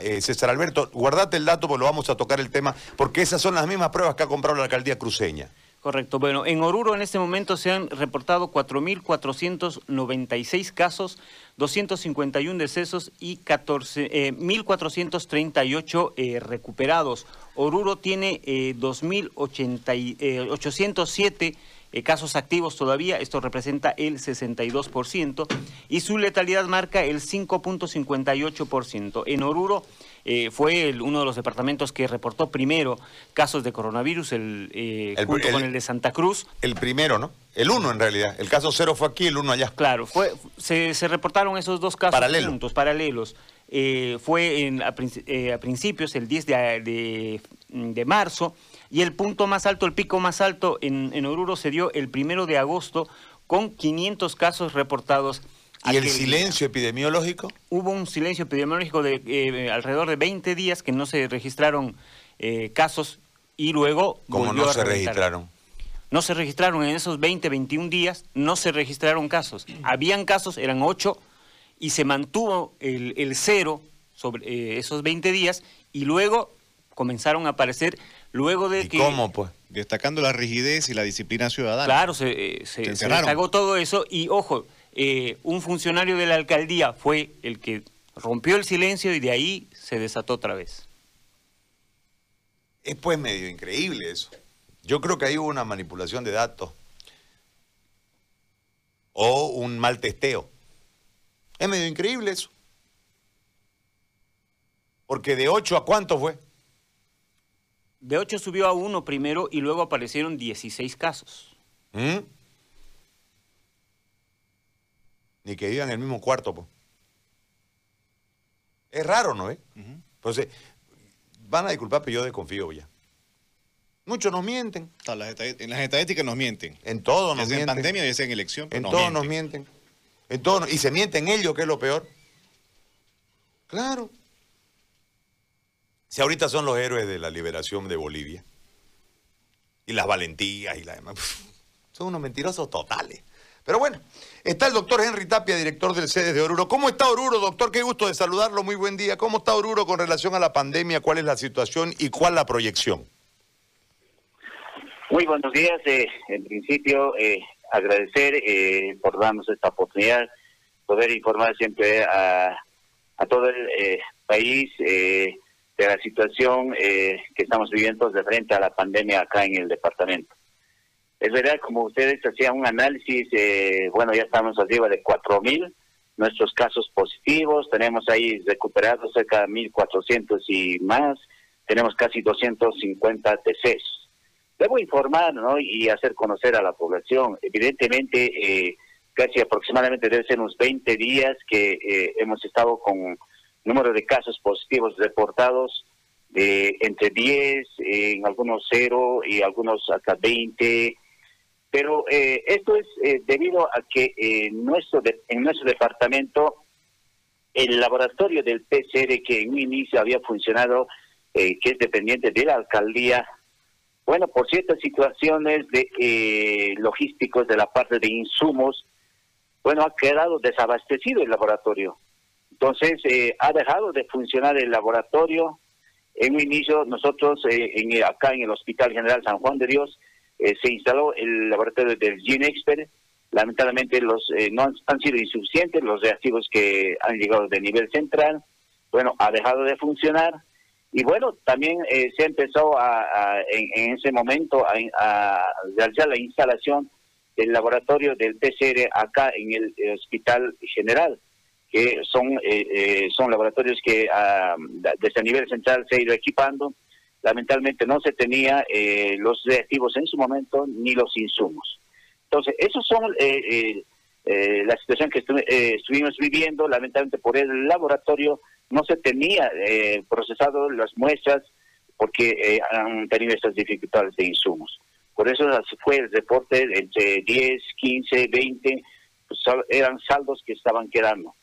eh, César Alberto, guardate el dato porque lo vamos a tocar el tema, porque esas son las mismas pruebas que ha comprado la alcaldía cruceña. Correcto. Bueno, en Oruro en este momento se han reportado 4.496 casos, 251 decesos y 1.438 eh, eh, recuperados. Oruro tiene eh, 2.807 eh, casos activos todavía, esto representa el 62%, y su letalidad marca el 5.58%. En Oruro eh, fue uno de los departamentos que reportó primero casos de coronavirus, el, eh, junto con el de Santa Cruz. El primero, ¿no? El uno en realidad. El caso cero fue aquí, el uno allá. Claro, fue, se, reportaron esos dos casos juntos, paralelos. fue en, a, principios, el 10 de, de marzo, y el punto más alto, el pico más alto en, en Oruro se dio el primero de agosto con 500 casos reportados. ¿Y el silencio epidemiológico? Hubo un silencio epidemiológico de eh, alrededor de 20 días que no se registraron eh, casos y luego... ¿Cómo no se registraron? No se registraron en esos 20, 21 días, no se registraron casos. Habían casos, eran 8, y se mantuvo el, el cero sobre eh, esos 20 días y luego comenzaron a aparecer Luego de ¿Y que... ¿Cómo, pues? Destacando la rigidez y la disciplina ciudadana. Claro, se, eh, se, destacó todo eso y, ojo, eh, un funcionario de la alcaldía fue el que rompió el silencio y de ahí se desató otra vez. Es pues medio increíble eso. Yo creo que ahí hubo una manipulación de datos o un mal testeo. Es medio increíble eso. Porque de 8 a cuánto fue? De 8 subió a 1 primero y luego aparecieron 16 casos. ¿Mm? Ni que vivan en el mismo cuarto, pues. Es raro, ¿no? Eh? Entonces, van a disculpar, pero yo desconfío ya. Muchos nos mienten. en las estadísticas nos mienten. En todo nos mienten. en pandemia, ya sea en elección. En todo nos mienten. En todo, y se mienten ellos, que es lo peor. Claro. Si ahorita son los héroes de la liberación de Bolivia. Y las valentías y la demás. Son unos mentirosos totales. Pero bueno, está el doctor Henry Tapia, director del CEDES de Oruro. ¿Cómo está Oruro, doctor? Qué gusto de saludarlo. Muy buen día. ¿Cómo está Oruro con relación a la pandemia? ¿Cuál es la situación y cuál la proyección? Muy buenos días. Eh, en principio, eh, agradecer eh, por darnos esta oportunidad, poder informar siempre a, a todo el país de la situación eh, que estamos viviendo de frente a la pandemia acá en el departamento. Es verdad, como ustedes hacían un análisis, eh, bueno, ya estamos arriba de 4.000 nuestros casos positivos, tenemos ahí recuperados cerca de 1.400 y más, tenemos casi 250 decesos. Debo informar ¿no? y hacer conocer a la población, evidentemente, eh, casi aproximadamente debe ser unos 20 días que hemos estado con número de casos positivos reportados de entre 10, en algunos 0 y algunos hasta 20. Pero eh, esto es eh, debido a que eh, nuestro en nuestro departamento el laboratorio del PCR que en un inicio había funcionado, que es dependiente de la alcaldía, bueno, por ciertas situaciones de logísticos de la parte de insumos, bueno, ha quedado desabastecido el laboratorio. Entonces, eh, ha dejado de funcionar el laboratorio. En un inicio, nosotros eh, en, acá en el Hospital General San Juan de Dios eh, se instaló el laboratorio del GeneXpert. Lamentablemente los no han, sido insuficientes los reactivos que han llegado de nivel central. Bueno, ha dejado de funcionar. Y bueno, también se empezó a, en, ese momento a, a, realizar la instalación del laboratorio del PCR acá en el Hospital General que son, eh, eh, son laboratorios que ah, desde el nivel central se ha ido equipando. Lamentablemente no se tenía eh, los reactivos en su momento ni los insumos. Entonces, esos son la situación que estuvimos viviendo. Lamentablemente por el laboratorio no se tenía procesado las muestras porque han tenido estas dificultades de insumos. Por eso fue el reporte entre 10, 15, 20, pues, eran saldos que estaban quedando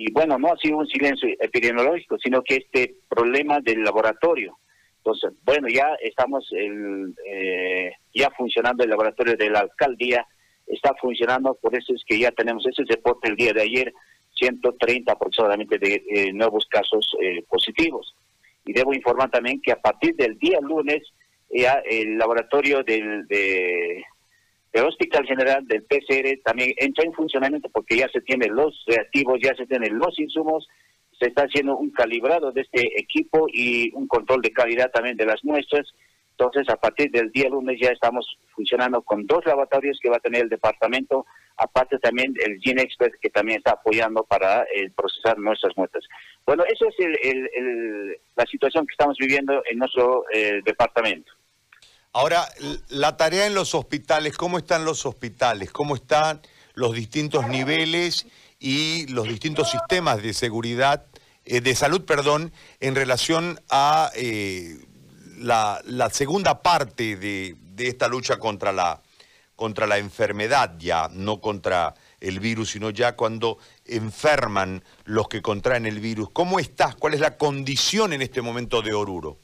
y bueno, no ha sido un silencio epidemiológico, sino que este problema del laboratorio. Entonces, bueno, ya estamos el, eh, ya funcionando el laboratorio de la alcaldía, está funcionando, por eso es que ya tenemos ese reporte el día de ayer, 130 aproximadamente de eh, nuevos casos eh, positivos. Y debo informar también que a partir del día lunes ya el laboratorio del, de, del Hospital General del PCR también entra en funcionamiento porque ya se tienen los reactivos, ya se tienen los insumos, se está haciendo un calibrado de este equipo y un control de calidad también de las muestras. Entonces, a partir del día lunes ya estamos funcionando con dos laboratorios que va a tener el departamento, aparte también el Gene Expert que también está apoyando para eh, procesar nuestras muestras. Bueno, esa es el, la situación que estamos viviendo en nuestro eh, departamento. Ahora, la tarea en los hospitales, ¿cómo están los hospitales? ¿Cómo están los distintos niveles y los distintos sistemas de seguridad, eh, de salud, perdón, en relación a eh, la, segunda parte de, esta lucha contra la, contra la enfermedad, ya no contra el virus, sino ya cuando enferman los que contraen el virus. ¿Cómo estás? ¿Cuál es la condición en este momento de Oruro?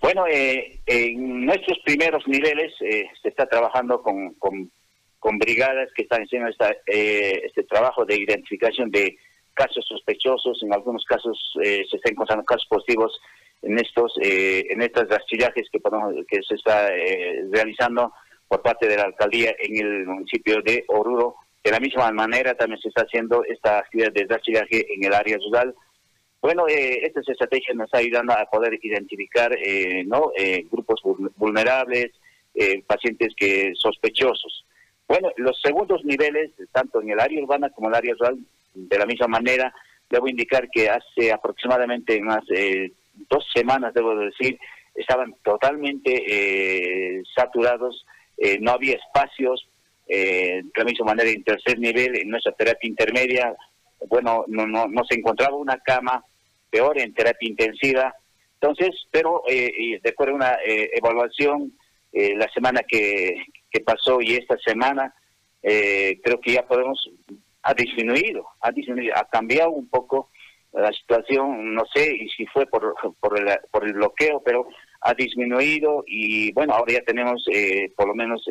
Bueno, eh, en nuestros primeros niveles eh, se está trabajando con, con, brigadas que están haciendo esta, eh, este trabajo de identificación de casos sospechosos. En algunos casos se están encontrando casos positivos en estos en estos rastrillajes que, que se está realizando por parte de la alcaldía en el municipio de Oruro. De la misma manera también se está haciendo esta actividad de rastrillaje en el área rural bueno, eh, estas estrategias nos ayudando a poder identificar eh, ¿no? Eh, grupos vulnerables, eh, pacientes que sospechosos. Bueno, los segundos niveles, tanto en el área urbana como en el área rural, de la misma manera, debo indicar que hace aproximadamente unas dos semanas, debo decir, estaban totalmente saturados, no había espacios, de la misma manera en tercer nivel, en nuestra terapia intermedia, bueno, no, no, no se encontraba una cama, peor en terapia intensiva. Entonces, pero eh, de acuerdo a una eh, evaluación eh, la semana que, que, pasó y esta semana, eh, creo que ya podemos, ha disminuido, ha disminuido, ha cambiado un poco la situación, no sé y si fue por, por, el, por el bloqueo, pero ha disminuido y bueno, ahora ya tenemos por lo menos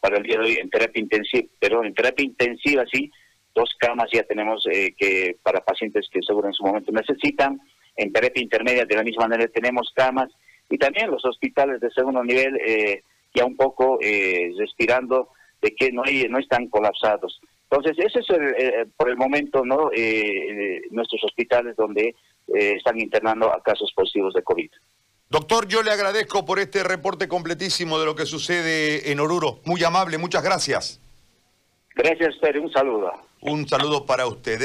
para el día de hoy en terapia intensiva, pero en terapia intensiva sí, dos camas ya tenemos eh, que para pacientes que seguro en su momento necesitan. En terapia intermedia de la misma manera tenemos camas y también los hospitales de segundo nivel eh, ya un poco eh, respirando de que no, hay, no están colapsados. Entonces, ese es el, por el momento no nuestros hospitales donde están internando a casos positivos de COVID. Doctor, yo le agradezco por este reporte completísimo de lo que sucede en Oruro. Muy amable, muchas gracias. Gracias, usted. Un saludo. Un saludo para ustedes.